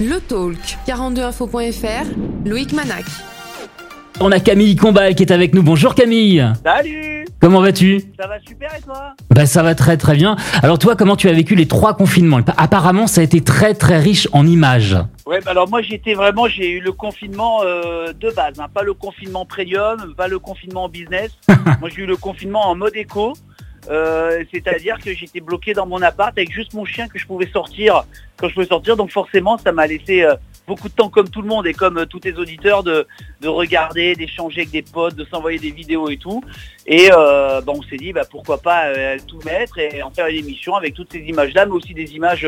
Le Talk, 42info.fr, Loïc Manac. On a Camille Combal qui est avec nous. Bonjour Camille. Salut Comment vas-tu Ça va super et toi? Bah ça va très très bien. Alors toi, comment tu as vécu les trois confinements? Apparemment, ça a été très très riche en images. Ouais, bah alors moi j'étais vraiment, j'ai eu le confinement euh, de base, hein. pas le confinement premium, pas le confinement business. moi j'ai eu le confinement en mode éco. Euh, c'est-à-dire que j'étais bloqué dans mon appart avec juste mon chien que je pouvais sortir quand je pouvais sortir. Donc forcément, ça m'a laissé euh, beaucoup de temps, comme tout le monde et comme tous les auditeurs, de, de regarder, d'échanger avec des potes, de s'envoyer des vidéos et tout. Et bah, on s'est dit, bah, pourquoi pas tout mettre et en faire une émission avec toutes ces images-là, mais aussi des images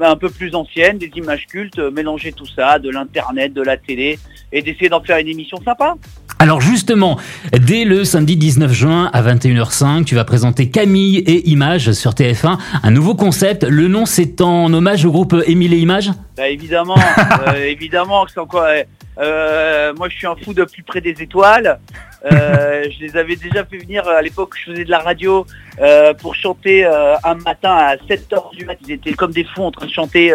un peu plus anciennes, des images cultes, mélanger tout ça, de l'internet, de la télé, et d'essayer d'en faire une émission sympa. Alors justement, dès le samedi 19 juin à 21h05, tu vas présenter Camille et Images sur TF1, un nouveau concept. Le nom c'est en hommage au groupe Émile et Images bah, Évidemment, euh, évidemment encore... Euh, moi je suis un fou de plus près des étoiles. Euh, je les avais déjà fait venir à l'époque où je faisais de la radio pour chanter un matin à 7h du matin. Ils étaient comme des fous en train de chanter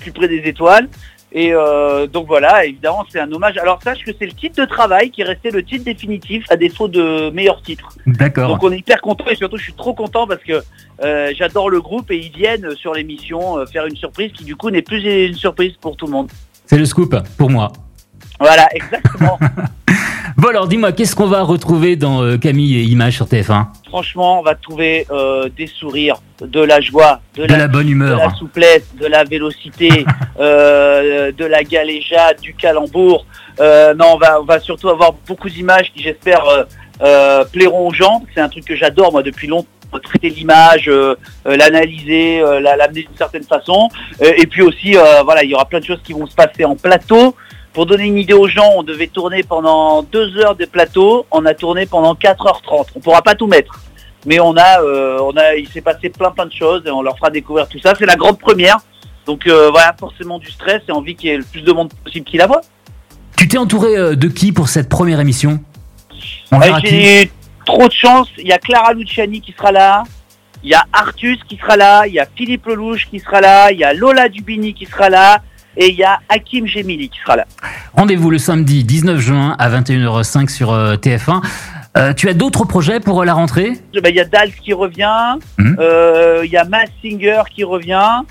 plus près des étoiles. Et euh, donc voilà, évidemment, c'est un hommage. Alors sache que c'est le titre de travail qui est resté le titre définitif à défaut de meilleur titre. D'accord. Donc on est hyper content et surtout je suis trop content parce que euh, j'adore le groupe et ils viennent sur l'émission euh, faire une surprise qui du coup n'est plus une surprise pour tout le monde. C'est le scoop pour moi. Voilà, exactement. Bon alors dis-moi, qu'est-ce qu'on va retrouver dans euh, Camille et Images sur TF1 Franchement, on va trouver euh, des sourires, de la joie, de, la, bonne humeur, de la souplesse, de la vélocité, euh, de la galéjade, du calembour. non, on va, on va surtout avoir beaucoup d'images qui, j'espère, plairont aux gens. C'est un truc que j'adore moi depuis longtemps traiter l'image, l'analyser, l'amener d'une certaine façon. et puis aussi, voilà, il y aura plein de choses qui vont se passer en plateau. Pour donner une idée aux gens, on devait tourner pendant deux heures de plateau, on a tourné pendant 4h30. On pourra pas tout mettre. Mais on a, euh, on a, il s'est passé plein plein de choses et on leur fera découvrir tout ça. C'est la grande première. Donc euh, voilà, forcément du stress et envie qu'il y ait le plus de monde possible qui la voit. Tu t'es entouré euh, de qui pour cette première émission? J'ai trop de chance. Il y a Clara Luciani qui sera là. Il y a Artus qui sera là. Il y a Philippe Lelouch qui sera là. Il y a Lola Dubini qui sera là et il y a Hakim Gemili qui sera là. Rendez-vous le samedi 19 juin à 21h05 sur euh, TF1. Euh, tu as d'autres projets pour la rentrée? Bah, Il y a Dals qui revient, euh, il y a Mass Singer qui revient.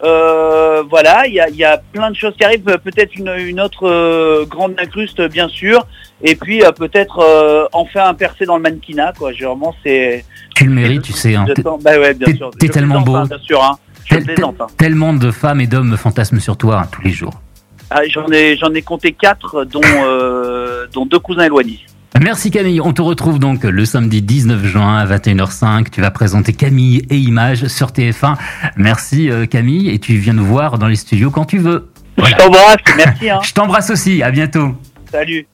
voilà, il y, a, plein de choses qui arrivent. Peut-être une, autre grande incruste, bien sûr. Et puis peut-être enfin un percé dans le mannequinat. Quoi. Vraiment, c'est. Tu le mérites, tu sais. Hein. Bah ouais. T'es tellement beau. Hein, bien sûr. Hein. Hein. Tellement de femmes et d'hommes me fantasment sur toi hein, tous les jours. Ah, j'en ai, j'en ai compté quatre, dont, euh, dont deux cousins éloignés. Merci Camille. On te retrouve donc le samedi 19 juin à 21h05. Tu vas présenter Camille et Images sur TF1. Merci euh, Camille et tu viens nous voir dans les studios quand tu veux. Je t'embrasse. Merci. Hein. Je t'embrasse aussi. À bientôt. Salut.